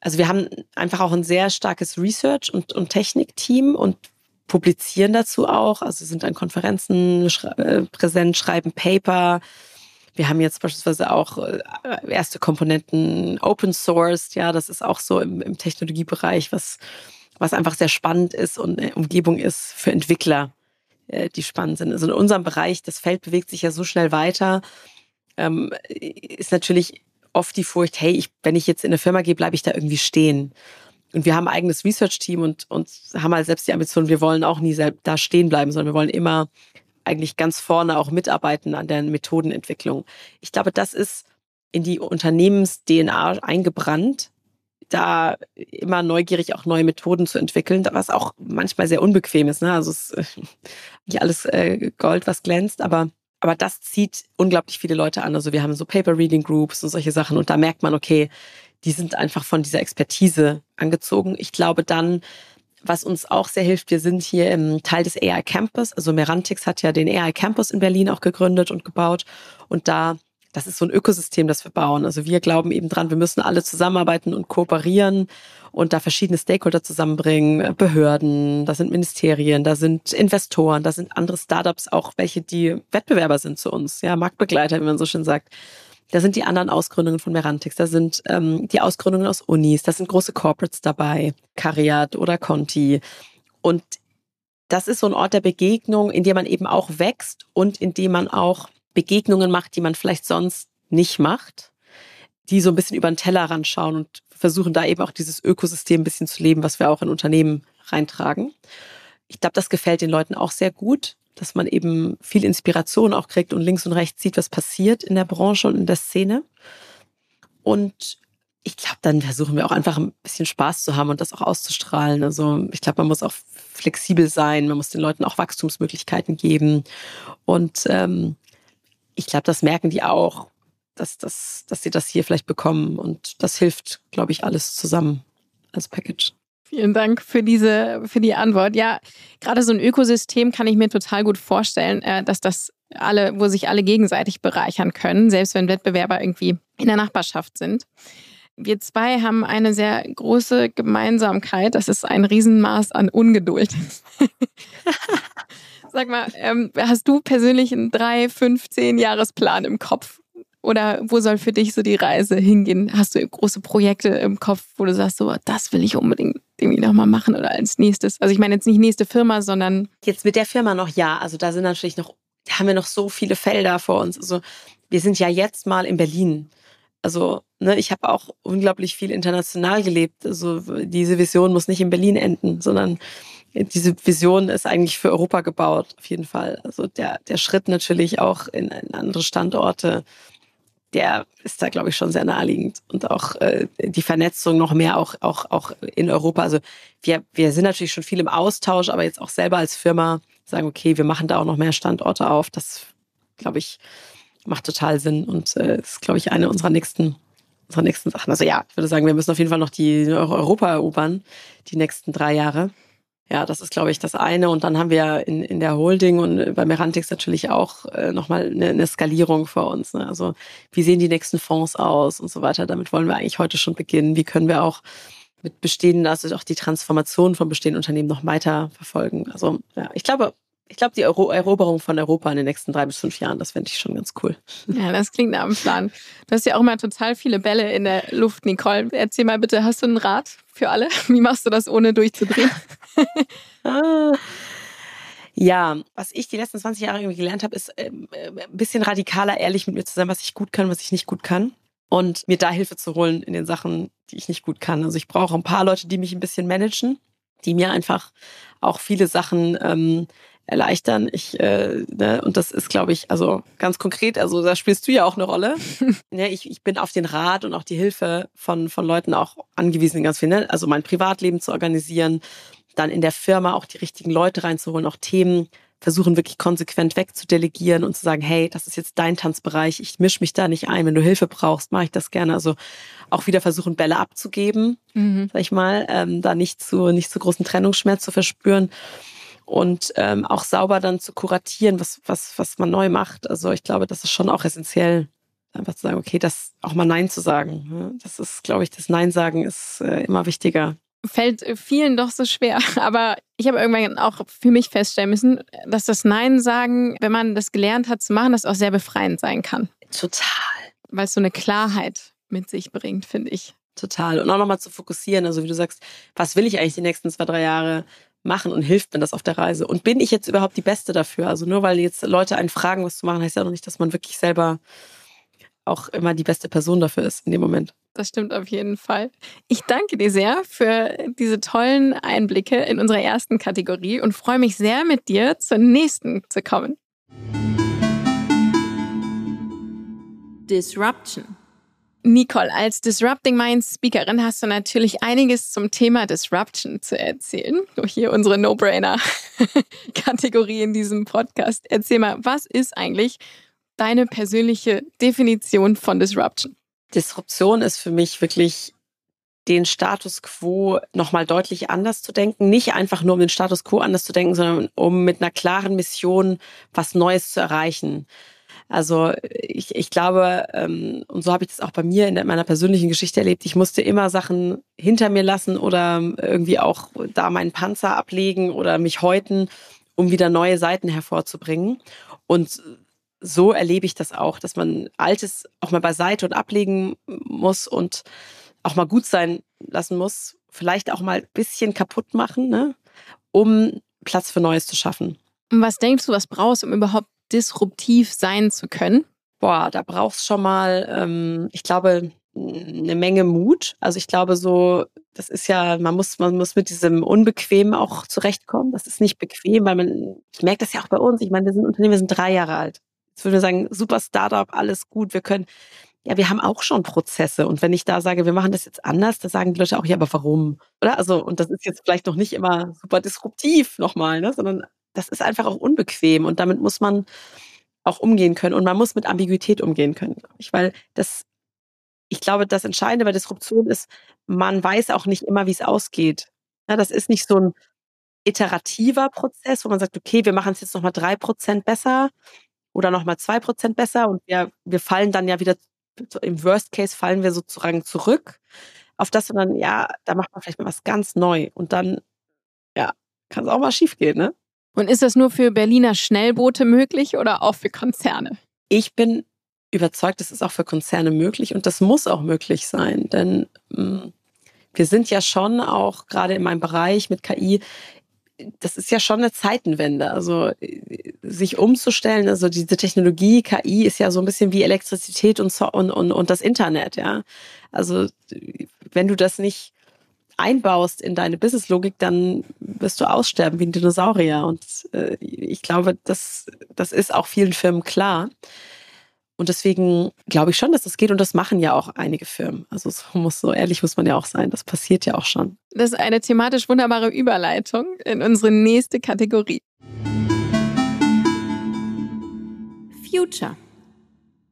also wir haben einfach auch ein sehr starkes Research- und, und Technikteam und publizieren dazu auch. Also sind an Konferenzen schre äh, präsent, schreiben Paper. Wir haben jetzt beispielsweise auch äh, erste Komponenten Open Source. Ja, das ist auch so im, im Technologiebereich, was, was einfach sehr spannend ist und eine Umgebung ist für Entwickler. Äh, die spannend sind. Also in unserem Bereich, das Feld bewegt sich ja so schnell weiter, ähm, ist natürlich oft die Furcht, hey, ich, wenn ich jetzt in eine Firma gehe, bleibe ich da irgendwie stehen. Und wir haben ein eigenes Research-Team und, und haben halt selbst die Ambition, wir wollen auch nie da stehen bleiben, sondern wir wollen immer eigentlich ganz vorne auch mitarbeiten an der Methodenentwicklung. Ich glaube, das ist in die Unternehmens-DNA eingebrannt, da immer neugierig auch neue Methoden zu entwickeln, was auch manchmal sehr unbequem ist. Ne? Also es ist nicht alles äh, Gold, was glänzt, aber aber das zieht unglaublich viele Leute an. Also wir haben so Paper Reading Groups und solche Sachen und da merkt man, okay, die sind einfach von dieser Expertise angezogen. Ich glaube dann, was uns auch sehr hilft, wir sind hier im Teil des AI Campus. Also Merantix hat ja den AI Campus in Berlin auch gegründet und gebaut und da das ist so ein Ökosystem, das wir bauen. Also wir glauben eben dran, wir müssen alle zusammenarbeiten und kooperieren und da verschiedene Stakeholder zusammenbringen, Behörden, da sind Ministerien, da sind Investoren, da sind andere Startups auch, welche die Wettbewerber sind zu uns, ja, Marktbegleiter, wie man so schön sagt. Da sind die anderen Ausgründungen von Merantix, da sind ähm, die Ausgründungen aus Unis, da sind große Corporates dabei, Cariat oder Conti. Und das ist so ein Ort der Begegnung, in dem man eben auch wächst und in dem man auch Begegnungen macht, die man vielleicht sonst nicht macht, die so ein bisschen über den Tellerrand schauen und versuchen da eben auch dieses Ökosystem ein bisschen zu leben, was wir auch in Unternehmen reintragen. Ich glaube, das gefällt den Leuten auch sehr gut, dass man eben viel Inspiration auch kriegt und links und rechts sieht, was passiert in der Branche und in der Szene. Und ich glaube, dann versuchen wir auch einfach ein bisschen Spaß zu haben und das auch auszustrahlen. Also ich glaube, man muss auch flexibel sein, man muss den Leuten auch Wachstumsmöglichkeiten geben. Und ähm, ich glaube, das merken die auch, dass, dass, dass sie das hier vielleicht bekommen. Und das hilft, glaube ich, alles zusammen als Package.
Vielen Dank für diese, für die Antwort. Ja, gerade so ein Ökosystem kann ich mir total gut vorstellen, äh, dass das alle, wo sich alle gegenseitig bereichern können, selbst wenn Wettbewerber irgendwie in der Nachbarschaft sind. Wir zwei haben eine sehr große Gemeinsamkeit. Das ist ein Riesenmaß an Ungeduld. Sag mal, ähm, hast du persönlich einen drei, fünf, zehn Jahresplan im Kopf? Oder wo soll für dich so die Reise hingehen? Hast du große Projekte im Kopf, wo du sagst, so, das will ich unbedingt irgendwie nochmal machen oder als nächstes? Also ich meine jetzt nicht nächste Firma, sondern.
Jetzt mit der Firma noch ja. Also da sind natürlich noch, da haben wir noch so viele Felder vor uns. Also wir sind ja jetzt mal in Berlin. Also, ne, ich habe auch unglaublich viel international gelebt. Also diese Vision muss nicht in Berlin enden, sondern diese Vision ist eigentlich für Europa gebaut, auf jeden Fall. Also der, der Schritt natürlich auch in, in andere Standorte der ist da, glaube ich, schon sehr naheliegend. Und auch äh, die Vernetzung noch mehr auch, auch, auch in Europa. Also wir, wir sind natürlich schon viel im Austausch, aber jetzt auch selber als Firma sagen, okay, wir machen da auch noch mehr Standorte auf. Das, glaube ich, macht total Sinn und äh, ist, glaube ich, eine unserer nächsten, unserer nächsten Sachen. Also ja, ich würde sagen, wir müssen auf jeden Fall noch die Europa erobern, die nächsten drei Jahre. Ja, das ist, glaube ich, das eine. Und dann haben wir in, in der Holding und bei Merantix natürlich auch äh, nochmal eine, eine Skalierung vor uns. Ne? Also wie sehen die nächsten Fonds aus und so weiter. Damit wollen wir eigentlich heute schon beginnen. Wie können wir auch mit bestehenden, also auch die Transformation von bestehenden Unternehmen noch weiter verfolgen. Also ja, ich glaube, ich glaube, die Ero Eroberung von Europa in den nächsten drei bis fünf Jahren, das fände ich schon ganz cool.
Ja, das klingt nach einem Plan. Du hast ja auch immer total viele Bälle in der Luft, Nicole. Erzähl mal bitte, hast du einen Rat für alle? Wie machst du das, ohne durchzudrehen?
ah. Ja, was ich die letzten 20 Jahre irgendwie gelernt habe, ist ähm, äh, ein bisschen radikaler ehrlich mit mir zu sein, was ich gut kann, was ich nicht gut kann. Und mir da Hilfe zu holen in den Sachen, die ich nicht gut kann. Also ich brauche ein paar Leute, die mich ein bisschen managen, die mir einfach auch viele Sachen ähm, erleichtern. Ich, äh, ne, und das ist, glaube ich, also ganz konkret, also da spielst du ja auch eine Rolle. ja, ich, ich bin auf den Rat und auch die Hilfe von, von Leuten auch angewiesen, ganz viel, ne? also mein Privatleben zu organisieren, dann in der Firma auch die richtigen Leute reinzuholen, auch Themen versuchen wirklich konsequent wegzudelegieren und zu sagen, hey, das ist jetzt dein Tanzbereich, ich mische mich da nicht ein. Wenn du Hilfe brauchst, mache ich das gerne. Also auch wieder versuchen, Bälle abzugeben, mhm. sag ich mal, ähm, da nicht zu, nicht zu großen Trennungsschmerz zu verspüren und ähm, auch sauber dann zu kuratieren, was, was, was man neu macht. Also ich glaube, das ist schon auch essentiell, einfach zu sagen, okay, das auch mal Nein zu sagen. Ne? Das ist, glaube ich, das Nein sagen ist äh, immer wichtiger.
Fällt vielen doch so schwer. Aber ich habe irgendwann auch für mich feststellen müssen, dass das Nein sagen, wenn man das gelernt hat zu machen, das auch sehr befreiend sein kann.
Total.
Weil es so eine Klarheit mit sich bringt, finde ich.
Total. Und auch nochmal zu fokussieren. Also wie du sagst, was will ich eigentlich die nächsten zwei, drei Jahre? Machen und hilft mir das auf der Reise? Und bin ich jetzt überhaupt die Beste dafür? Also nur weil jetzt Leute einen fragen, was zu machen, heißt ja noch nicht, dass man wirklich selber auch immer die beste Person dafür ist in dem Moment.
Das stimmt auf jeden Fall. Ich danke dir sehr für diese tollen Einblicke in unsere ersten Kategorie und freue mich sehr, mit dir zur nächsten zu kommen. Disruption. Nicole, als Disrupting Minds Speakerin hast du natürlich einiges zum Thema Disruption zu erzählen. Hier unsere No-Brainer-Kategorie in diesem Podcast. Erzähl mal, was ist eigentlich deine persönliche Definition von Disruption?
Disruption ist für mich wirklich den Status quo nochmal deutlich anders zu denken. Nicht einfach nur um den Status quo anders zu denken, sondern um mit einer klaren Mission was Neues zu erreichen. Also ich, ich glaube, ähm, und so habe ich das auch bei mir in meiner persönlichen Geschichte erlebt, ich musste immer Sachen hinter mir lassen oder irgendwie auch da meinen Panzer ablegen oder mich häuten, um wieder neue Seiten hervorzubringen. Und so erlebe ich das auch, dass man Altes auch mal beiseite und ablegen muss und auch mal gut sein lassen muss, vielleicht auch mal ein bisschen kaputt machen, ne? um Platz für Neues zu schaffen.
Was denkst du, was brauchst du, um überhaupt disruptiv sein zu können?
Boah, da brauchst schon mal, ähm, ich glaube, eine Menge Mut. Also ich glaube so, das ist ja, man muss, man muss mit diesem Unbequemen auch zurechtkommen. Das ist nicht bequem, weil man, ich merke das ja auch bei uns. Ich meine, wir sind Unternehmen, wir sind drei Jahre alt. Jetzt würde ich sagen, super Startup, alles gut. Wir können, ja, wir haben auch schon Prozesse. Und wenn ich da sage, wir machen das jetzt anders, da sagen die Leute auch, ja, aber warum? Oder? Also, und das ist jetzt vielleicht noch nicht immer super disruptiv nochmal, ne? sondern das ist einfach auch unbequem und damit muss man auch umgehen können und man muss mit Ambiguität umgehen können, ich, weil das, ich glaube, das Entscheidende bei Disruption ist, man weiß auch nicht immer, wie es ausgeht. Ja, das ist nicht so ein iterativer Prozess, wo man sagt, okay, wir machen es jetzt nochmal drei Prozent besser oder nochmal zwei Prozent besser und wir, wir fallen dann ja wieder, im Worst Case fallen wir sozusagen zurück auf das, sondern ja, da macht man vielleicht mal was ganz neu und dann, ja, kann es auch mal schief gehen, ne?
Und ist das nur für Berliner Schnellboote möglich oder auch für Konzerne?
Ich bin überzeugt, es ist auch für Konzerne möglich und das muss auch möglich sein, denn mh, mm, wir sind ja schon auch gerade in meinem Bereich mit KI, das ist ja schon eine Zeitenwende. Also sich umzustellen, also diese Technologie, KI ist ja so ein bisschen wie Elektrizität und, und, und, und das Internet, ja. Also wenn du das nicht einbaust in deine Businesslogik, dann wirst du aussterben wie ein Dinosaurier. Und äh, ich glaube, das, das ist auch vielen Firmen klar. Und deswegen glaube ich schon, dass das geht und das machen ja auch einige Firmen. Also so muss so ehrlich muss man ja auch sein. Das passiert ja auch schon.
Das ist eine thematisch wunderbare Überleitung in unsere nächste Kategorie. Future.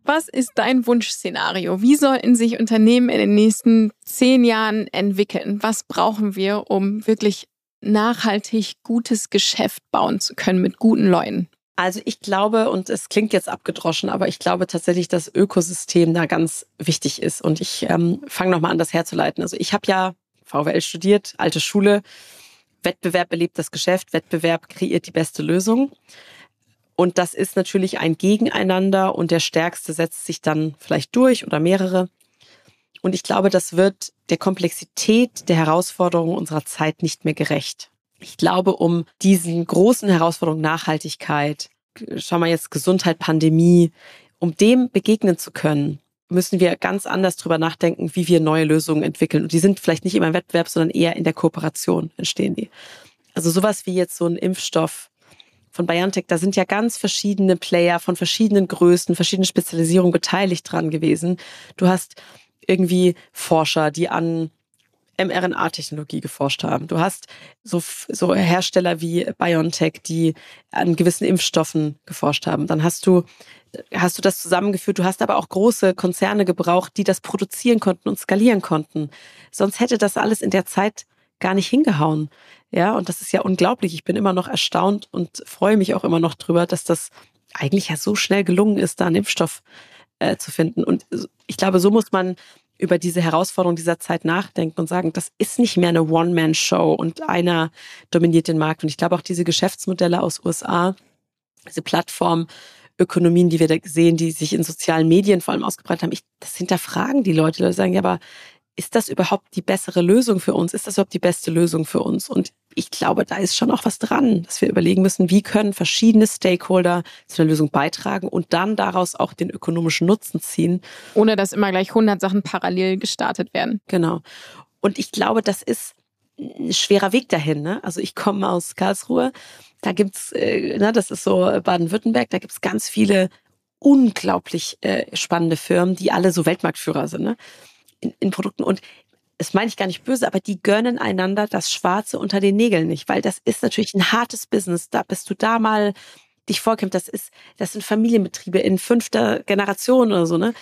Was ist dein Wunschszenario? Wie sollten sich Unternehmen in den nächsten zehn Jahren entwickeln? Was brauchen wir, um wirklich nachhaltig gutes Geschäft bauen zu können mit guten Leuten?
Also ich glaube, und es klingt jetzt abgedroschen, aber ich glaube tatsächlich, dass Ökosystem da ganz wichtig ist. Und ich ähm, fange nochmal an, das herzuleiten. Also ich habe ja VWL studiert, alte Schule. Wettbewerb belebt das Geschäft, Wettbewerb kreiert die beste Lösung. Und das ist natürlich ein Gegeneinander und der Stärkste setzt sich dann vielleicht durch oder mehrere. Und ich glaube, das wird der Komplexität der Herausforderungen unserer Zeit nicht mehr gerecht. Ich glaube, um diesen großen Herausforderungen Nachhaltigkeit, schau mal jetzt Gesundheit, Pandemie, um dem begegnen zu können, müssen wir ganz anders drüber nachdenken, wie wir neue Lösungen entwickeln. Und die sind vielleicht nicht immer im Wettbewerb, sondern eher in der Kooperation entstehen die. Also sowas wie jetzt so ein Impfstoff von BioNTech, da sind ja ganz verschiedene Player von verschiedenen Größen, verschiedenen Spezialisierungen beteiligt dran gewesen. Du hast irgendwie Forscher, die an mRNA-Technologie geforscht haben. Du hast so, so Hersteller wie BioNTech, die an gewissen Impfstoffen geforscht haben. Dann hast du, hast du das zusammengeführt. Du hast aber auch große Konzerne gebraucht, die das produzieren konnten und skalieren konnten. Sonst hätte das alles in der Zeit gar nicht hingehauen. Ja, und das ist ja unglaublich. Ich bin immer noch erstaunt und freue mich auch immer noch drüber, dass das eigentlich ja so schnell gelungen ist, da einen Impfstoff äh, zu finden. Und ich glaube, so muss man über diese Herausforderung dieser Zeit nachdenken und sagen, das ist nicht mehr eine One-Man-Show und einer dominiert den Markt. Und ich glaube auch diese Geschäftsmodelle aus USA, diese Plattformökonomien, die wir da sehen, die sich in sozialen Medien vor allem ausgebreitet haben, ich, das hinterfragen die Leute. Die Leute sagen, ja, aber ist das überhaupt die bessere Lösung für uns? Ist das überhaupt die beste Lösung für uns? Und ich glaube, da ist schon auch was dran, dass wir überlegen müssen, wie können verschiedene Stakeholder zu der Lösung beitragen und dann daraus auch den ökonomischen Nutzen ziehen.
Ohne dass immer gleich 100 Sachen parallel gestartet werden.
Genau. Und ich glaube, das ist ein schwerer Weg dahin. Ne? Also ich komme aus Karlsruhe, da gibt's, äh, ne, das ist so Baden-Württemberg, da gibt's ganz viele unglaublich äh, spannende Firmen, die alle so Weltmarktführer sind. Ne? In, in Produkten. Und das meine ich gar nicht böse, aber die gönnen einander das Schwarze unter den Nägeln nicht, weil das ist natürlich ein hartes Business. Da bist du da mal dich vorkämpft. Das ist, das sind Familienbetriebe in fünfter Generation oder so, ne?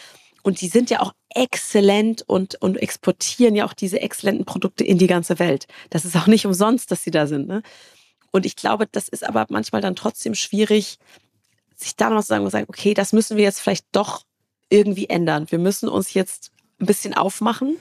Und die sind ja auch exzellent und, und exportieren ja auch diese exzellenten Produkte in die ganze Welt. Das ist auch nicht umsonst, dass sie da sind, ne? Und ich glaube, das ist aber manchmal dann trotzdem schwierig, sich da noch zu sagen und sagen, okay, das müssen wir jetzt vielleicht doch irgendwie ändern. Wir müssen uns jetzt ein bisschen aufmachen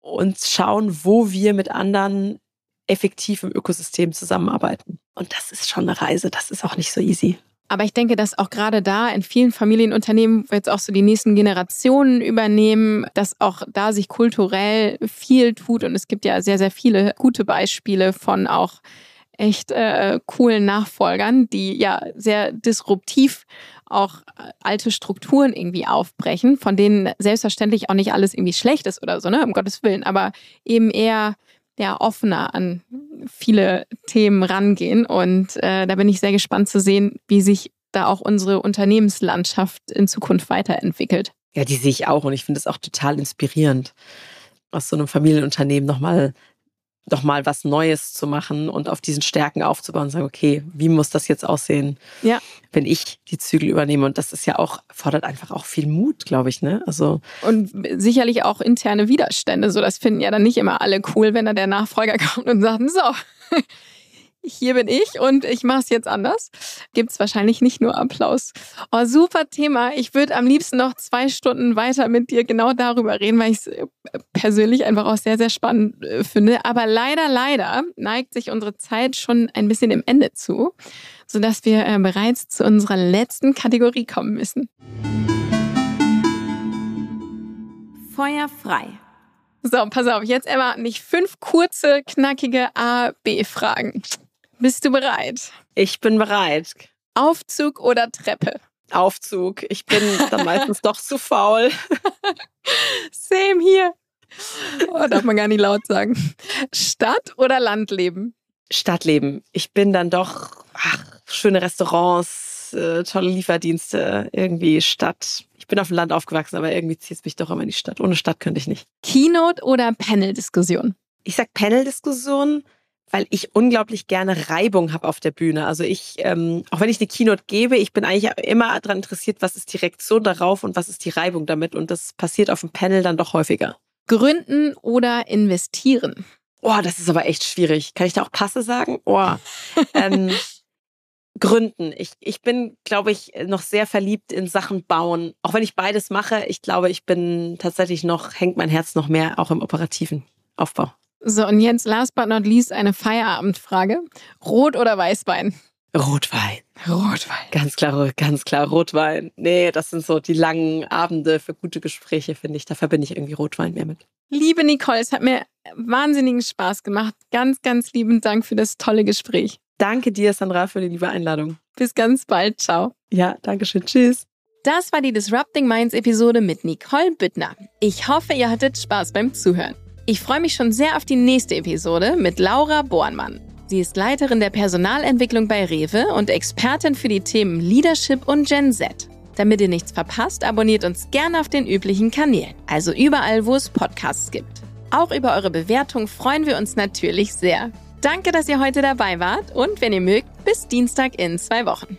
und schauen, wo wir mit anderen effektiv im Ökosystem zusammenarbeiten. Und das ist schon eine Reise, das ist auch nicht so easy.
Aber ich denke, dass auch gerade da in vielen Familienunternehmen wo jetzt auch so die nächsten Generationen übernehmen, dass auch da sich kulturell viel tut. Und es gibt ja sehr, sehr viele gute Beispiele von auch echt äh, coolen Nachfolgern, die ja sehr disruptiv auch äh, alte Strukturen irgendwie aufbrechen, von denen selbstverständlich auch nicht alles irgendwie schlecht ist oder so, ne, um Gottes Willen, aber eben eher ja, offener an viele Themen rangehen. Und äh, da bin ich sehr gespannt zu sehen, wie sich da auch unsere Unternehmenslandschaft in Zukunft weiterentwickelt.
Ja, die sehe ich auch und ich finde es auch total inspirierend, aus so einem Familienunternehmen nochmal doch mal was Neues zu machen und auf diesen Stärken aufzubauen und sagen, okay, wie muss das jetzt aussehen,
ja.
wenn ich die Zügel übernehme? Und das ist ja auch, fordert einfach auch viel Mut, glaube ich, ne?
Also. Und sicherlich auch interne Widerstände. So, das finden ja dann nicht immer alle cool, wenn da der Nachfolger kommt und sagt, so, hier bin ich und ich mache es jetzt anders, gibt es wahrscheinlich nicht nur Applaus. Oh, super Thema. Ich würde am liebsten noch zwei Stunden weiter mit dir genau darüber reden, weil ich es äh, persönlich einfach auch sehr, sehr spannend äh, finde. Aber leider, leider neigt sich unsere Zeit schon ein bisschen im Ende zu, sodass wir äh, bereits zu unserer letzten Kategorie kommen müssen. Feuer frei. So, pass auf, jetzt Emma, nicht fünf kurze, knackige A-B-Fragen. Bist du bereit?
Ich bin bereit.
Aufzug oder Treppe?
Aufzug. Ich bin dann meistens doch zu faul.
Same hier. Oh, darf man gar nicht laut sagen. Stadt oder Landleben?
Stadtleben. Ich bin dann doch ach, schöne Restaurants, äh, tolle Lieferdienste, irgendwie Stadt. Ich bin auf dem Land aufgewachsen, aber irgendwie zieht es mich doch immer in die Stadt. Ohne Stadt könnte ich nicht.
Keynote oder Panel-Diskussion?
Ich sag Panel-Diskussion, weil ich unglaublich gerne Reibung habe auf der Bühne. Also ich, ähm, auch wenn ich eine Keynote gebe, ich bin eigentlich immer daran interessiert, was ist die Reaktion darauf und was ist die Reibung damit. Und das passiert auf dem Panel dann doch häufiger.
Gründen oder investieren?
Oh, das ist aber echt schwierig. Kann ich da auch Passe sagen? Oh. ähm, Gründen. Ich, ich bin, glaube ich, noch sehr verliebt in Sachen bauen. Auch wenn ich beides mache, ich glaube, ich bin tatsächlich noch, hängt mein Herz noch mehr auch im operativen Aufbau.
So, und jetzt last but not least eine Feierabendfrage. Rot oder Weißwein?
Rotwein.
Rotwein.
Ganz klar, ganz klar Rotwein. Nee, das sind so die langen Abende für gute Gespräche, finde ich. Da verbinde ich irgendwie Rotwein mehr mit.
Liebe Nicole, es hat mir wahnsinnigen Spaß gemacht. Ganz, ganz lieben Dank für das tolle Gespräch.
Danke dir, Sandra, für die liebe Einladung.
Bis ganz bald. Ciao.
Ja, danke schön. Tschüss.
Das war die Disrupting Minds Episode mit Nicole Büttner. Ich hoffe, ihr hattet Spaß beim Zuhören. Ich freue mich schon sehr auf die nächste Episode mit Laura Bornmann. Sie ist Leiterin der Personalentwicklung bei Rewe und Expertin für die Themen Leadership und Gen Z. Damit ihr nichts verpasst, abonniert uns gerne auf den üblichen Kanälen, also überall, wo es Podcasts gibt. Auch über eure Bewertung freuen wir uns natürlich sehr. Danke, dass ihr heute dabei wart und wenn ihr mögt, bis Dienstag in zwei Wochen.